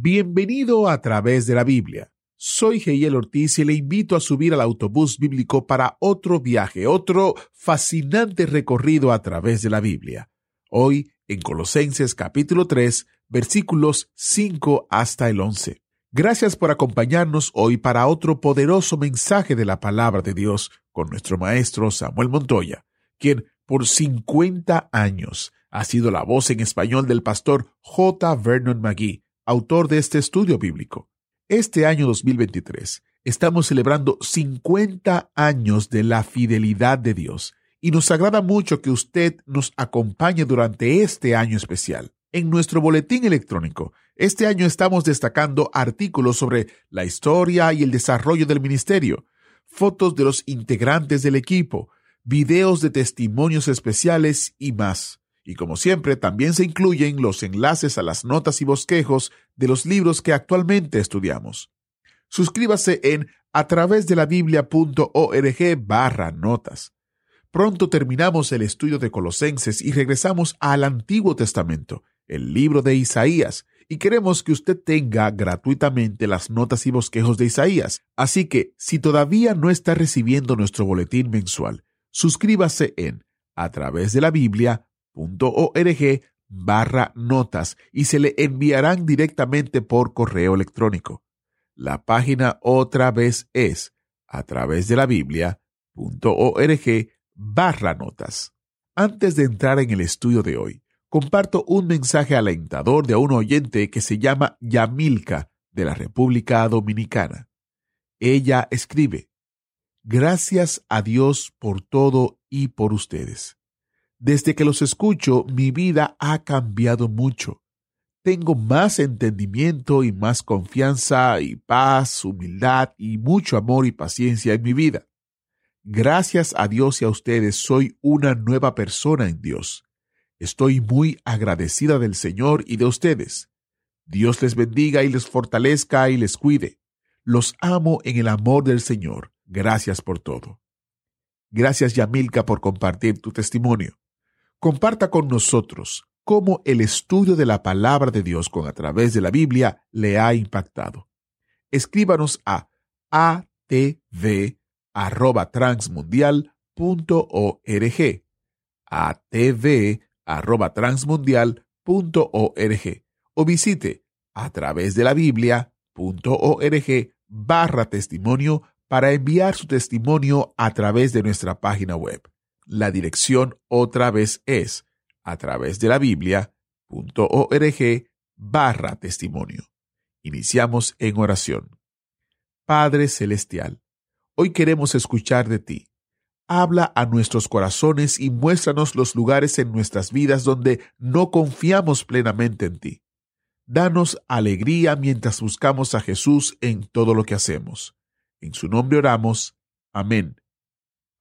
Bienvenido a través de la Biblia. Soy Geyel Ortiz y le invito a subir al autobús bíblico para otro viaje, otro fascinante recorrido a través de la Biblia. Hoy en Colosenses capítulo 3, versículos 5 hasta el 11. Gracias por acompañarnos hoy para otro poderoso mensaje de la palabra de Dios con nuestro maestro Samuel Montoya, quien por 50 años ha sido la voz en español del pastor J. Vernon McGee autor de este estudio bíblico. Este año 2023 estamos celebrando 50 años de la fidelidad de Dios y nos agrada mucho que usted nos acompañe durante este año especial. En nuestro boletín electrónico, este año estamos destacando artículos sobre la historia y el desarrollo del ministerio, fotos de los integrantes del equipo, videos de testimonios especiales y más. Y como siempre, también se incluyen los enlaces a las notas y bosquejos de los libros que actualmente estudiamos. Suscríbase en a través de la biblia.org barra notas. Pronto terminamos el estudio de Colosenses y regresamos al Antiguo Testamento, el libro de Isaías, y queremos que usted tenga gratuitamente las notas y bosquejos de Isaías. Así que, si todavía no está recibiendo nuestro boletín mensual, suscríbase en a través de la Biblia org barra notas y se le enviarán directamente por correo electrónico. La página otra vez es a través de la Biblia.org barra notas. Antes de entrar en el estudio de hoy, comparto un mensaje alentador de un oyente que se llama Yamilka de la República Dominicana. Ella escribe, Gracias a Dios por todo y por ustedes. Desde que los escucho, mi vida ha cambiado mucho. Tengo más entendimiento y más confianza y paz, humildad y mucho amor y paciencia en mi vida. Gracias a Dios y a ustedes soy una nueva persona en Dios. Estoy muy agradecida del Señor y de ustedes. Dios les bendiga y les fortalezca y les cuide. Los amo en el amor del Señor. Gracias por todo. Gracias Yamilka por compartir tu testimonio. Comparta con nosotros cómo el estudio de la palabra de Dios con a través de la Biblia le ha impactado. Escríbanos a atv@transmundial.org. atv@transmundial.org o visite a través de la Biblia.org barra testimonio para enviar su testimonio a través de nuestra página web. La dirección otra vez es a través de la Biblia.org barra testimonio. Iniciamos en oración. Padre Celestial, hoy queremos escuchar de ti. Habla a nuestros corazones y muéstranos los lugares en nuestras vidas donde no confiamos plenamente en ti. Danos alegría mientras buscamos a Jesús en todo lo que hacemos. En su nombre oramos. Amén.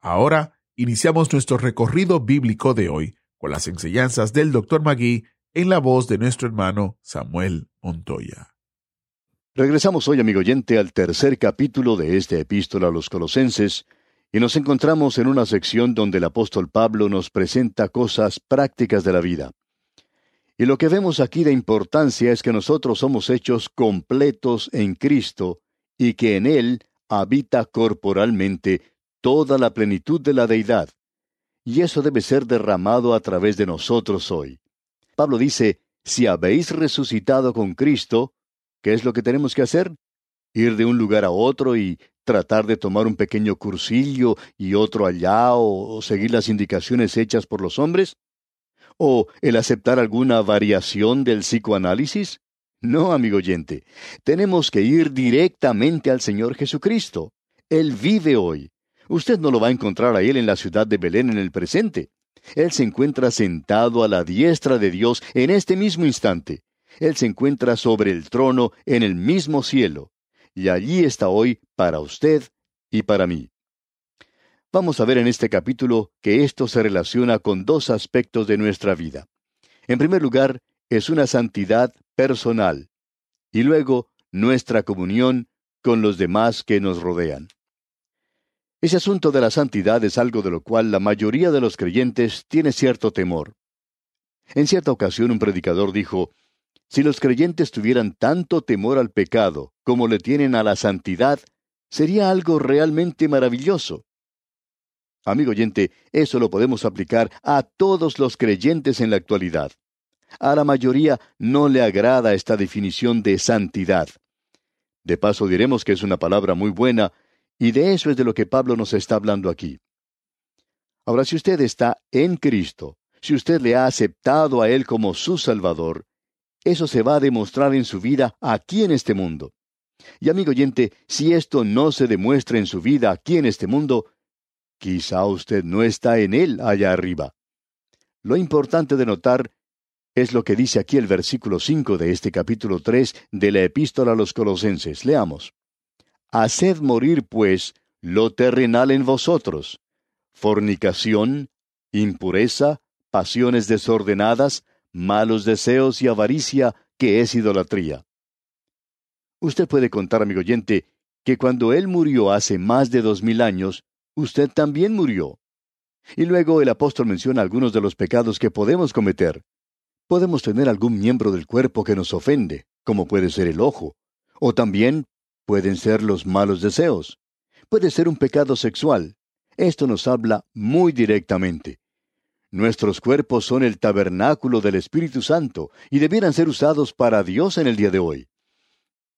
Ahora, Iniciamos nuestro recorrido bíblico de hoy con las enseñanzas del Dr. Magui en la voz de nuestro hermano Samuel Montoya. Regresamos hoy, amigo oyente, al tercer capítulo de esta epístola a los colosenses, y nos encontramos en una sección donde el apóstol Pablo nos presenta cosas prácticas de la vida. Y lo que vemos aquí de importancia es que nosotros somos hechos completos en Cristo y que en Él habita corporalmente toda la plenitud de la deidad. Y eso debe ser derramado a través de nosotros hoy. Pablo dice, si habéis resucitado con Cristo, ¿qué es lo que tenemos que hacer? Ir de un lugar a otro y tratar de tomar un pequeño cursillo y otro allá o, seguir las indicaciones hechas por los hombres? ¿O el aceptar alguna variación del psicoanálisis? No, amigo oyente, tenemos que ir directamente al Señor Jesucristo. Él vive hoy. Usted no lo va a encontrar a Él en la ciudad de Belén en el presente. Él se encuentra sentado a la diestra de Dios en este mismo instante. Él se encuentra sobre el trono en el mismo cielo, y allí está hoy para usted y para mí. Vamos a ver en este capítulo que esto se relaciona con dos aspectos de nuestra vida. En primer lugar, es una santidad personal, y luego nuestra comunión con los demás que nos rodean. Ese asunto de la santidad es algo de lo cual la mayoría de los creyentes tiene cierto temor. En cierta ocasión un predicador dijo, si los creyentes tuvieran tanto temor al pecado como le tienen a la santidad, sería algo realmente maravilloso. Amigo oyente, eso lo podemos aplicar a todos los creyentes en la actualidad. A la mayoría no le agrada esta definición de santidad. De paso diremos que es una palabra muy buena, y de eso es de lo que Pablo nos está hablando aquí. Ahora, si usted está en Cristo, si usted le ha aceptado a Él como su Salvador, eso se va a demostrar en su vida aquí en este mundo. Y amigo oyente, si esto no se demuestra en su vida aquí en este mundo, quizá usted no está en Él allá arriba. Lo importante de notar es lo que dice aquí el versículo 5 de este capítulo 3 de la epístola a los colosenses. Leamos. Haced morir, pues, lo terrenal en vosotros, fornicación, impureza, pasiones desordenadas, malos deseos y avaricia, que es idolatría. Usted puede contar, amigo oyente, que cuando Él murió hace más de dos mil años, usted también murió. Y luego el apóstol menciona algunos de los pecados que podemos cometer. Podemos tener algún miembro del cuerpo que nos ofende, como puede ser el ojo, o también pueden ser los malos deseos. Puede ser un pecado sexual. Esto nos habla muy directamente. Nuestros cuerpos son el tabernáculo del Espíritu Santo y debieran ser usados para Dios en el día de hoy.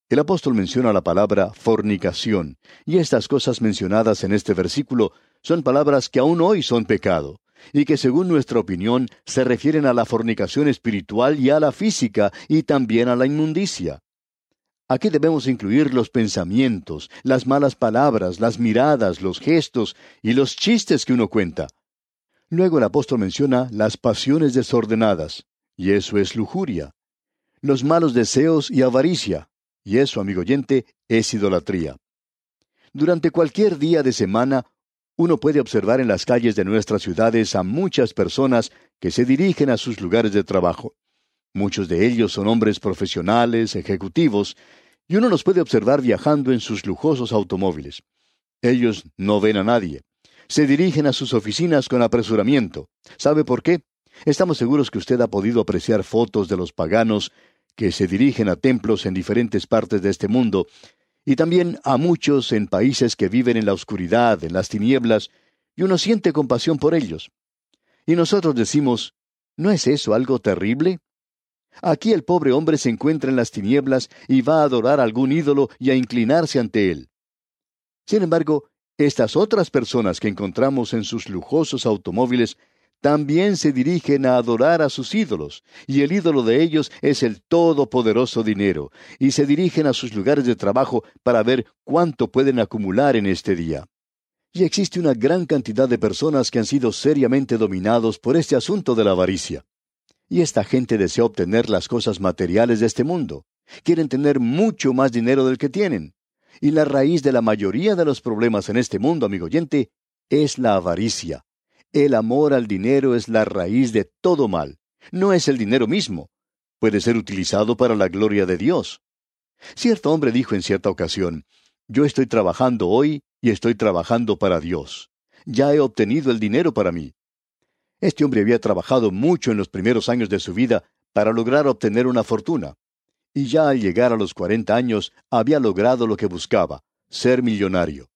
El apóstol menciona la palabra fornicación, y estas cosas mencionadas en este versículo son palabras que aún hoy son pecado y que según nuestra opinión se refieren a la fornicación espiritual y a la física y también a la inmundicia. Aquí debemos incluir los pensamientos, las malas palabras, las miradas, los gestos y los chistes que uno cuenta. Luego el apóstol menciona las pasiones desordenadas, y eso es lujuria. Los malos deseos y avaricia, y eso, amigo oyente, es idolatría. Durante cualquier día de semana uno puede observar en las calles de nuestras ciudades a muchas personas que se dirigen a sus lugares de trabajo. Muchos de ellos son hombres profesionales, ejecutivos, y uno los puede observar viajando en sus lujosos automóviles. Ellos no ven a nadie. Se dirigen a sus oficinas con apresuramiento. ¿Sabe por qué? Estamos seguros que usted ha podido apreciar fotos de los paganos que se dirigen a templos en diferentes partes de este mundo y también a muchos en países que viven en la oscuridad, en las tinieblas, y uno siente compasión por ellos. Y nosotros decimos, ¿no es eso algo terrible? Aquí el pobre hombre se encuentra en las tinieblas y va a adorar a algún ídolo y a inclinarse ante él. Sin embargo, estas otras personas que encontramos en sus lujosos automóviles también se dirigen a adorar a sus ídolos, y el ídolo de ellos es el todopoderoso dinero, y se dirigen a sus lugares de trabajo para ver cuánto pueden acumular en este día. Y existe una gran cantidad de personas que han sido seriamente dominados por este asunto de la avaricia. Y esta gente desea obtener las cosas materiales de este mundo. Quieren tener mucho más dinero del que tienen. Y la raíz de la mayoría de los problemas en este mundo, amigo oyente, es la avaricia. El amor al dinero es la raíz de todo mal. No es el dinero mismo. Puede ser utilizado para la gloria de Dios. Cierto hombre dijo en cierta ocasión, Yo estoy trabajando hoy y estoy trabajando para Dios. Ya he obtenido el dinero para mí. Este hombre había trabajado mucho en los primeros años de su vida para lograr obtener una fortuna. Y ya al llegar a los cuarenta años había logrado lo que buscaba, ser millonario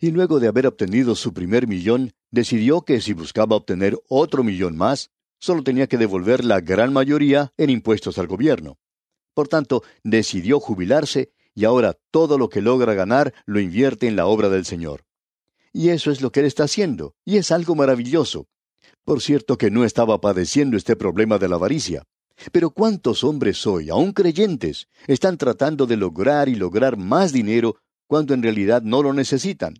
y luego de haber obtenido su primer millón, decidió que si buscaba obtener otro millón más, solo tenía que devolver la gran mayoría en impuestos al gobierno. Por tanto, decidió jubilarse y ahora todo lo que logra ganar lo invierte en la obra del Señor. Y eso es lo que él está haciendo, y es algo maravilloso. Por cierto que no estaba padeciendo este problema de la avaricia. Pero ¿cuántos hombres hoy, aun creyentes, están tratando de lograr y lograr más dinero cuando en realidad no lo necesitan?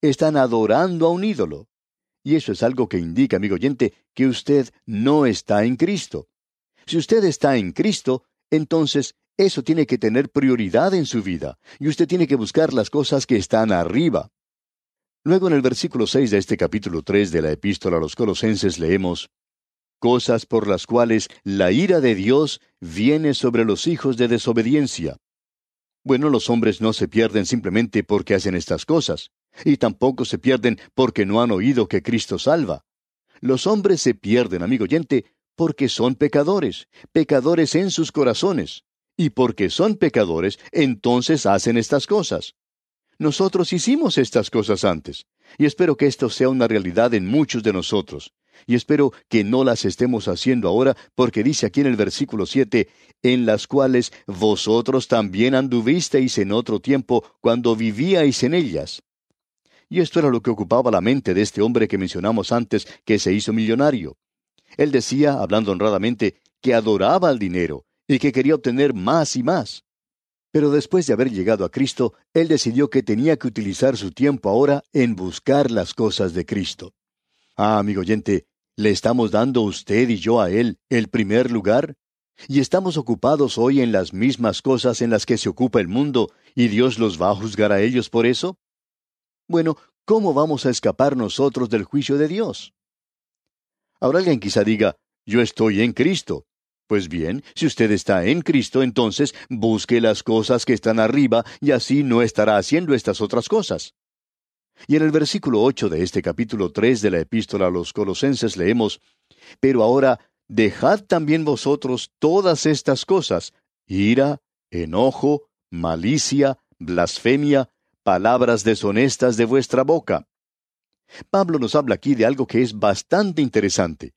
están adorando a un ídolo. Y eso es algo que indica, amigo oyente, que usted no está en Cristo. Si usted está en Cristo, entonces eso tiene que tener prioridad en su vida, y usted tiene que buscar las cosas que están arriba. Luego en el versículo 6 de este capítulo 3 de la epístola a los colosenses leemos, Cosas por las cuales la ira de Dios viene sobre los hijos de desobediencia. Bueno, los hombres no se pierden simplemente porque hacen estas cosas, y tampoco se pierden porque no han oído que Cristo salva. Los hombres se pierden, amigo oyente, porque son pecadores, pecadores en sus corazones. Y porque son pecadores, entonces hacen estas cosas. Nosotros hicimos estas cosas antes, y espero que esto sea una realidad en muchos de nosotros. Y espero que no las estemos haciendo ahora, porque dice aquí en el versículo 7, en las cuales vosotros también anduvisteis en otro tiempo cuando vivíais en ellas. Y esto era lo que ocupaba la mente de este hombre que mencionamos antes, que se hizo millonario. Él decía, hablando honradamente, que adoraba al dinero y que quería obtener más y más. Pero después de haber llegado a Cristo, él decidió que tenía que utilizar su tiempo ahora en buscar las cosas de Cristo. Ah, amigo oyente, ¿le estamos dando usted y yo a Él el primer lugar? ¿Y estamos ocupados hoy en las mismas cosas en las que se ocupa el mundo y Dios los va a juzgar a ellos por eso? Bueno, ¿cómo vamos a escapar nosotros del juicio de Dios? Ahora alguien quizá diga, yo estoy en Cristo. Pues bien, si usted está en Cristo, entonces busque las cosas que están arriba y así no estará haciendo estas otras cosas. Y en el versículo ocho de este capítulo tres de la epístola a los colosenses leemos, Pero ahora dejad también vosotros todas estas cosas, ira, enojo, malicia, blasfemia, palabras deshonestas de vuestra boca. Pablo nos habla aquí de algo que es bastante interesante.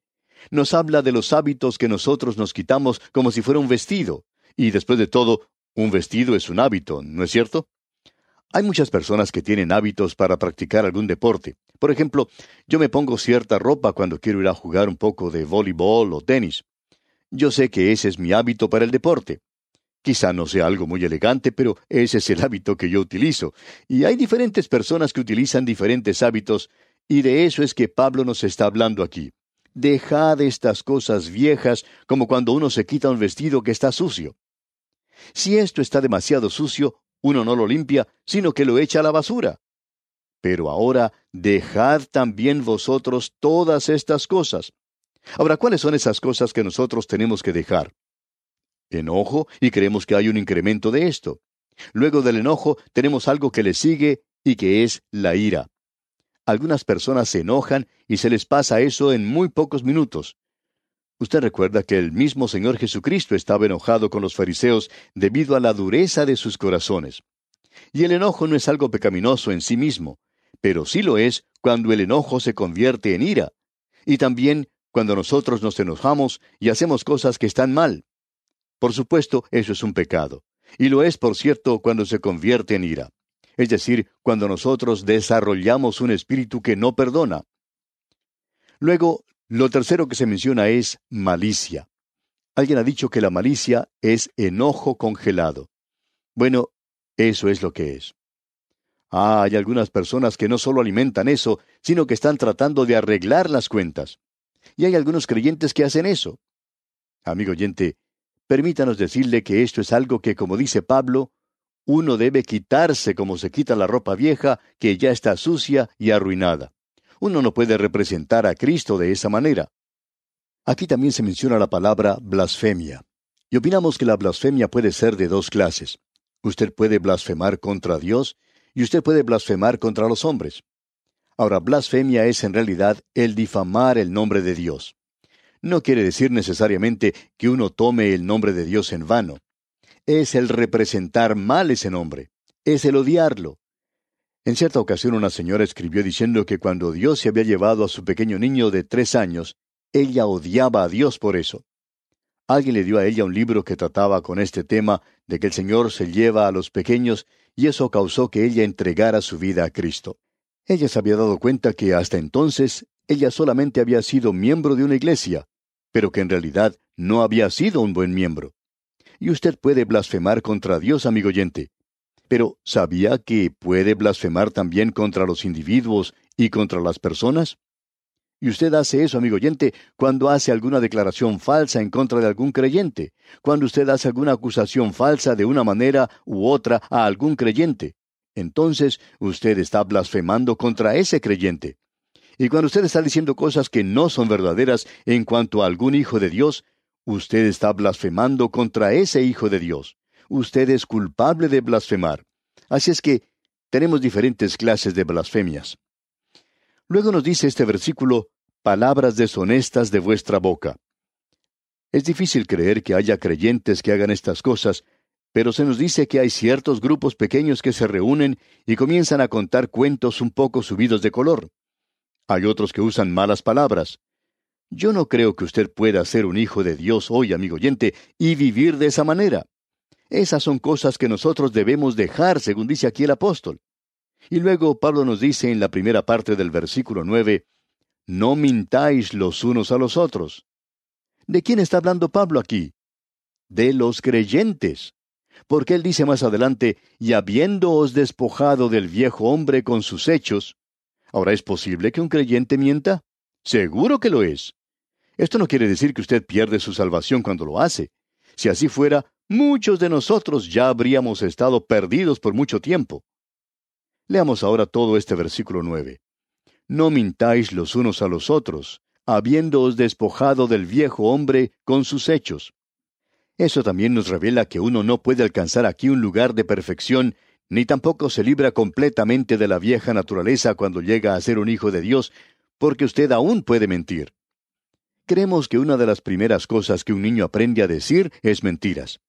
Nos habla de los hábitos que nosotros nos quitamos como si fuera un vestido. Y después de todo, un vestido es un hábito, ¿no es cierto? Hay muchas personas que tienen hábitos para practicar algún deporte. Por ejemplo, yo me pongo cierta ropa cuando quiero ir a jugar un poco de voleibol o tenis. Yo sé que ese es mi hábito para el deporte. Quizá no sea algo muy elegante, pero ese es el hábito que yo utilizo. Y hay diferentes personas que utilizan diferentes hábitos, y de eso es que Pablo nos está hablando aquí. Dejad estas cosas viejas como cuando uno se quita un vestido que está sucio. Si esto está demasiado sucio, uno no lo limpia, sino que lo echa a la basura. Pero ahora dejad también vosotros todas estas cosas. Ahora, ¿cuáles son esas cosas que nosotros tenemos que dejar? enojo y creemos que hay un incremento de esto. Luego del enojo tenemos algo que le sigue y que es la ira. Algunas personas se enojan y se les pasa eso en muy pocos minutos. Usted recuerda que el mismo Señor Jesucristo estaba enojado con los fariseos debido a la dureza de sus corazones. Y el enojo no es algo pecaminoso en sí mismo, pero sí lo es cuando el enojo se convierte en ira, y también cuando nosotros nos enojamos y hacemos cosas que están mal. Por supuesto, eso es un pecado. Y lo es, por cierto, cuando se convierte en ira. Es decir, cuando nosotros desarrollamos un espíritu que no perdona. Luego, lo tercero que se menciona es malicia. Alguien ha dicho que la malicia es enojo congelado. Bueno, eso es lo que es. Ah, hay algunas personas que no solo alimentan eso, sino que están tratando de arreglar las cuentas. Y hay algunos creyentes que hacen eso. Amigo oyente, Permítanos decirle que esto es algo que, como dice Pablo, uno debe quitarse como se quita la ropa vieja que ya está sucia y arruinada. Uno no puede representar a Cristo de esa manera. Aquí también se menciona la palabra blasfemia. Y opinamos que la blasfemia puede ser de dos clases. Usted puede blasfemar contra Dios y usted puede blasfemar contra los hombres. Ahora, blasfemia es en realidad el difamar el nombre de Dios no quiere decir necesariamente que uno tome el nombre de Dios en vano. Es el representar mal ese nombre, es el odiarlo. En cierta ocasión una señora escribió diciendo que cuando Dios se había llevado a su pequeño niño de tres años, ella odiaba a Dios por eso. Alguien le dio a ella un libro que trataba con este tema de que el Señor se lleva a los pequeños y eso causó que ella entregara su vida a Cristo. Ella se había dado cuenta que hasta entonces ella solamente había sido miembro de una iglesia, pero que en realidad no había sido un buen miembro. Y usted puede blasfemar contra Dios, amigo oyente. Pero ¿sabía que puede blasfemar también contra los individuos y contra las personas? Y usted hace eso, amigo oyente, cuando hace alguna declaración falsa en contra de algún creyente, cuando usted hace alguna acusación falsa de una manera u otra a algún creyente. Entonces usted está blasfemando contra ese creyente. Y cuando usted está diciendo cosas que no son verdaderas en cuanto a algún hijo de Dios, usted está blasfemando contra ese hijo de Dios. Usted es culpable de blasfemar. Así es que tenemos diferentes clases de blasfemias. Luego nos dice este versículo, palabras deshonestas de vuestra boca. Es difícil creer que haya creyentes que hagan estas cosas, pero se nos dice que hay ciertos grupos pequeños que se reúnen y comienzan a contar cuentos un poco subidos de color. Hay otros que usan malas palabras. Yo no creo que usted pueda ser un hijo de Dios hoy, amigo oyente, y vivir de esa manera. Esas son cosas que nosotros debemos dejar, según dice aquí el apóstol. Y luego Pablo nos dice en la primera parte del versículo nueve, No mintáis los unos a los otros. ¿De quién está hablando Pablo aquí? De los creyentes. Porque él dice más adelante, y habiéndoos despojado del viejo hombre con sus hechos. Ahora, ¿es posible que un creyente mienta? Seguro que lo es. Esto no quiere decir que usted pierde su salvación cuando lo hace. Si así fuera, muchos de nosotros ya habríamos estado perdidos por mucho tiempo. Leamos ahora todo este versículo nueve. No mintáis los unos a los otros, habiéndoos despojado del viejo hombre con sus hechos. Eso también nos revela que uno no puede alcanzar aquí un lugar de perfección, ni tampoco se libra completamente de la vieja naturaleza cuando llega a ser un hijo de Dios, porque usted aún puede mentir. Creemos que una de las primeras cosas que un niño aprende a decir es mentiras.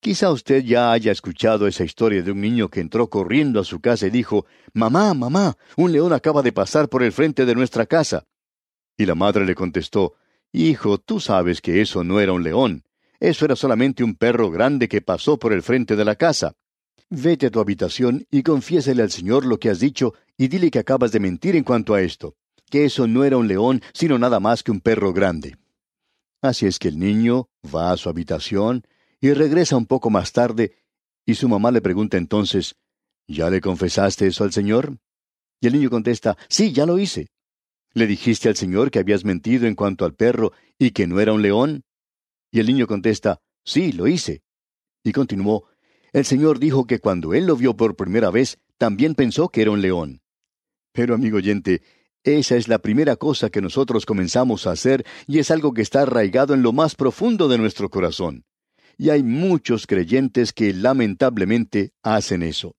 Quizá usted ya haya escuchado esa historia de un niño que entró corriendo a su casa y dijo, Mamá, mamá, un león acaba de pasar por el frente de nuestra casa. Y la madre le contestó, Hijo, tú sabes que eso no era un león, eso era solamente un perro grande que pasó por el frente de la casa. Vete a tu habitación y confiésele al Señor lo que has dicho y dile que acabas de mentir en cuanto a esto, que eso no era un león, sino nada más que un perro grande. Así es que el niño va a su habitación, y regresa un poco más tarde, y su mamá le pregunta entonces, ¿Ya le confesaste eso al Señor? Y el niño contesta, Sí, ya lo hice. ¿Le dijiste al Señor que habías mentido en cuanto al perro y que no era un león? Y el niño contesta, Sí, lo hice. Y continuó, El Señor dijo que cuando él lo vio por primera vez, también pensó que era un león. Pero, amigo oyente, esa es la primera cosa que nosotros comenzamos a hacer y es algo que está arraigado en lo más profundo de nuestro corazón y hay muchos creyentes que lamentablemente hacen eso.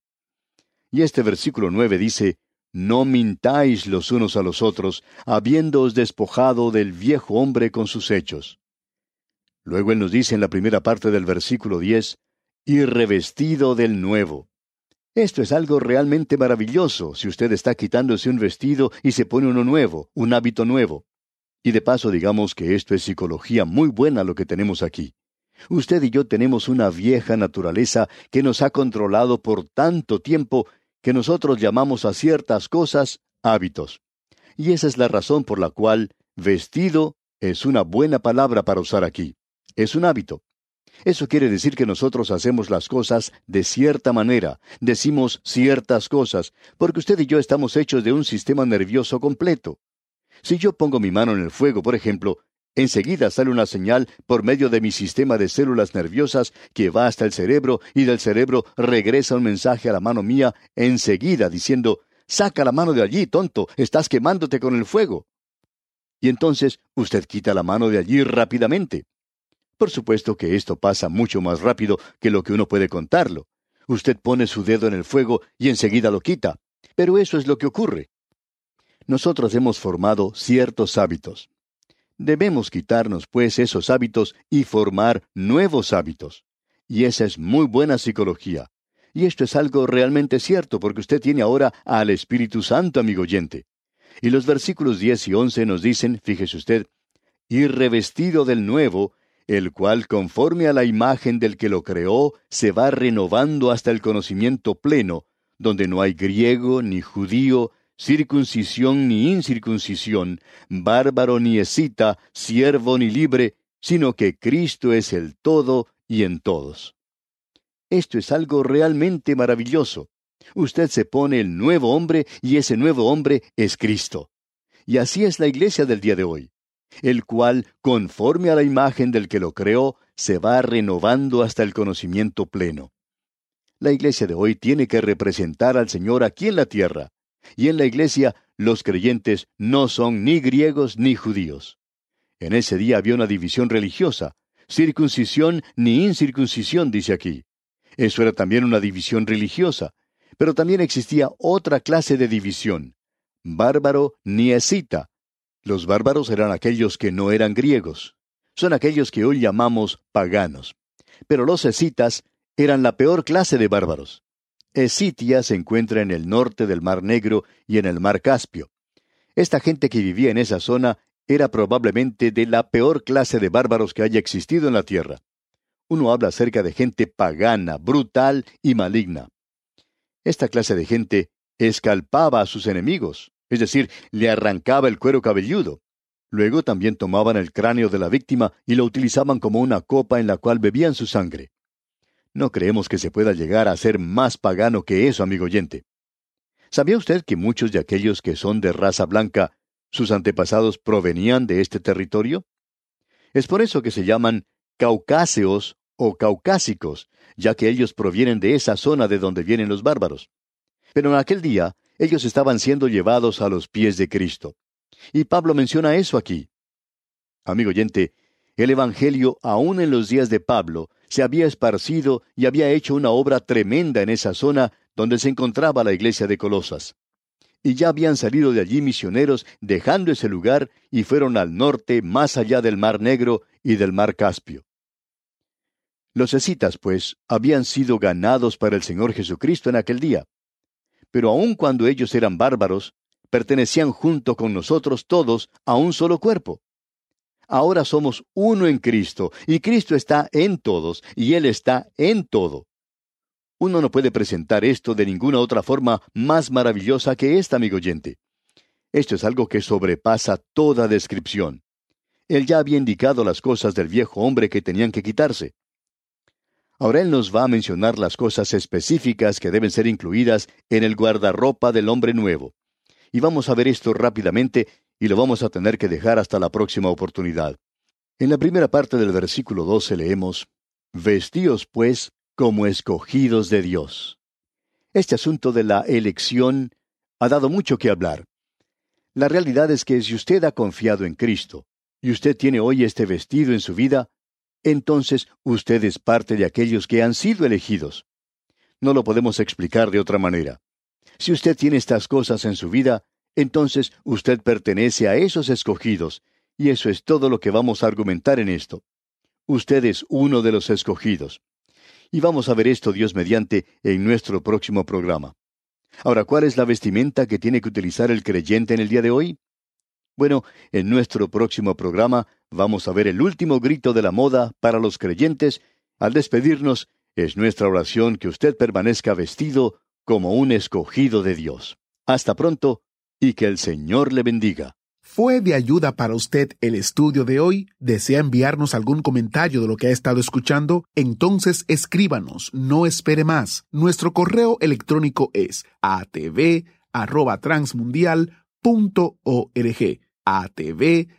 Y este versículo nueve dice, No mintáis los unos a los otros, habiéndoos despojado del viejo hombre con sus hechos. Luego él nos dice en la primera parte del versículo diez, y revestido del nuevo. Esto es algo realmente maravilloso si usted está quitándose un vestido y se pone uno nuevo, un hábito nuevo. Y de paso digamos que esto es psicología muy buena lo que tenemos aquí. Usted y yo tenemos una vieja naturaleza que nos ha controlado por tanto tiempo que nosotros llamamos a ciertas cosas hábitos. Y esa es la razón por la cual vestido es una buena palabra para usar aquí. Es un hábito. Eso quiere decir que nosotros hacemos las cosas de cierta manera, decimos ciertas cosas, porque usted y yo estamos hechos de un sistema nervioso completo. Si yo pongo mi mano en el fuego, por ejemplo, Enseguida sale una señal por medio de mi sistema de células nerviosas que va hasta el cerebro y del cerebro regresa un mensaje a la mano mía enseguida diciendo, Saca la mano de allí, tonto, estás quemándote con el fuego. Y entonces usted quita la mano de allí rápidamente. Por supuesto que esto pasa mucho más rápido que lo que uno puede contarlo. Usted pone su dedo en el fuego y enseguida lo quita. Pero eso es lo que ocurre. Nosotros hemos formado ciertos hábitos. Debemos quitarnos, pues, esos hábitos y formar nuevos hábitos. Y esa es muy buena psicología. Y esto es algo realmente cierto, porque usted tiene ahora al Espíritu Santo, amigo oyente. Y los versículos 10 y 11 nos dicen, fíjese usted, y revestido del nuevo, el cual conforme a la imagen del que lo creó, se va renovando hasta el conocimiento pleno, donde no hay griego ni judío, circuncisión ni incircuncisión, bárbaro ni escita, siervo ni libre, sino que Cristo es el todo y en todos. Esto es algo realmente maravilloso. Usted se pone el nuevo hombre y ese nuevo hombre es Cristo. Y así es la iglesia del día de hoy, el cual, conforme a la imagen del que lo creó, se va renovando hasta el conocimiento pleno. La iglesia de hoy tiene que representar al Señor aquí en la tierra, y en la iglesia los creyentes no son ni griegos ni judíos. En ese día había una división religiosa, circuncisión ni incircuncisión, dice aquí. Eso era también una división religiosa, pero también existía otra clase de división, bárbaro ni escita. Los bárbaros eran aquellos que no eran griegos. Son aquellos que hoy llamamos paganos. Pero los escitas eran la peor clase de bárbaros. Escitia se encuentra en el norte del Mar Negro y en el Mar Caspio. Esta gente que vivía en esa zona era probablemente de la peor clase de bárbaros que haya existido en la tierra. Uno habla acerca de gente pagana, brutal y maligna. Esta clase de gente escalpaba a sus enemigos, es decir, le arrancaba el cuero cabelludo. Luego también tomaban el cráneo de la víctima y lo utilizaban como una copa en la cual bebían su sangre. No creemos que se pueda llegar a ser más pagano que eso, amigo oyente. ¿Sabía usted que muchos de aquellos que son de raza blanca, sus antepasados provenían de este territorio? Es por eso que se llaman caucáseos o caucásicos, ya que ellos provienen de esa zona de donde vienen los bárbaros. Pero en aquel día, ellos estaban siendo llevados a los pies de Cristo. Y Pablo menciona eso aquí. Amigo oyente, el Evangelio, aún en los días de Pablo, se había esparcido y había hecho una obra tremenda en esa zona donde se encontraba la iglesia de Colosas. Y ya habían salido de allí misioneros dejando ese lugar y fueron al norte, más allá del Mar Negro y del Mar Caspio. Los escitas, pues, habían sido ganados para el Señor Jesucristo en aquel día. Pero aun cuando ellos eran bárbaros, pertenecían junto con nosotros todos a un solo cuerpo. Ahora somos uno en Cristo, y Cristo está en todos, y Él está en todo. Uno no puede presentar esto de ninguna otra forma más maravillosa que esta, amigo oyente. Esto es algo que sobrepasa toda descripción. Él ya había indicado las cosas del viejo hombre que tenían que quitarse. Ahora Él nos va a mencionar las cosas específicas que deben ser incluidas en el guardarropa del hombre nuevo. Y vamos a ver esto rápidamente y lo vamos a tener que dejar hasta la próxima oportunidad. En la primera parte del versículo 12 leemos, Vestíos pues como escogidos de Dios. Este asunto de la elección ha dado mucho que hablar. La realidad es que si usted ha confiado en Cristo y usted tiene hoy este vestido en su vida, entonces usted es parte de aquellos que han sido elegidos. No lo podemos explicar de otra manera. Si usted tiene estas cosas en su vida, entonces usted pertenece a esos escogidos, y eso es todo lo que vamos a argumentar en esto. Usted es uno de los escogidos. Y vamos a ver esto, Dios mediante, en nuestro próximo programa. Ahora, ¿cuál es la vestimenta que tiene que utilizar el creyente en el día de hoy? Bueno, en nuestro próximo programa vamos a ver el último grito de la moda para los creyentes. Al despedirnos, es nuestra oración que usted permanezca vestido como un escogido de Dios. Hasta pronto y que el Señor le bendiga. ¿Fue de ayuda para usted el estudio de hoy? ¿Desea enviarnos algún comentario de lo que ha estado escuchando? Entonces escríbanos, no espere más. Nuestro correo electrónico es atv@transmundial.org.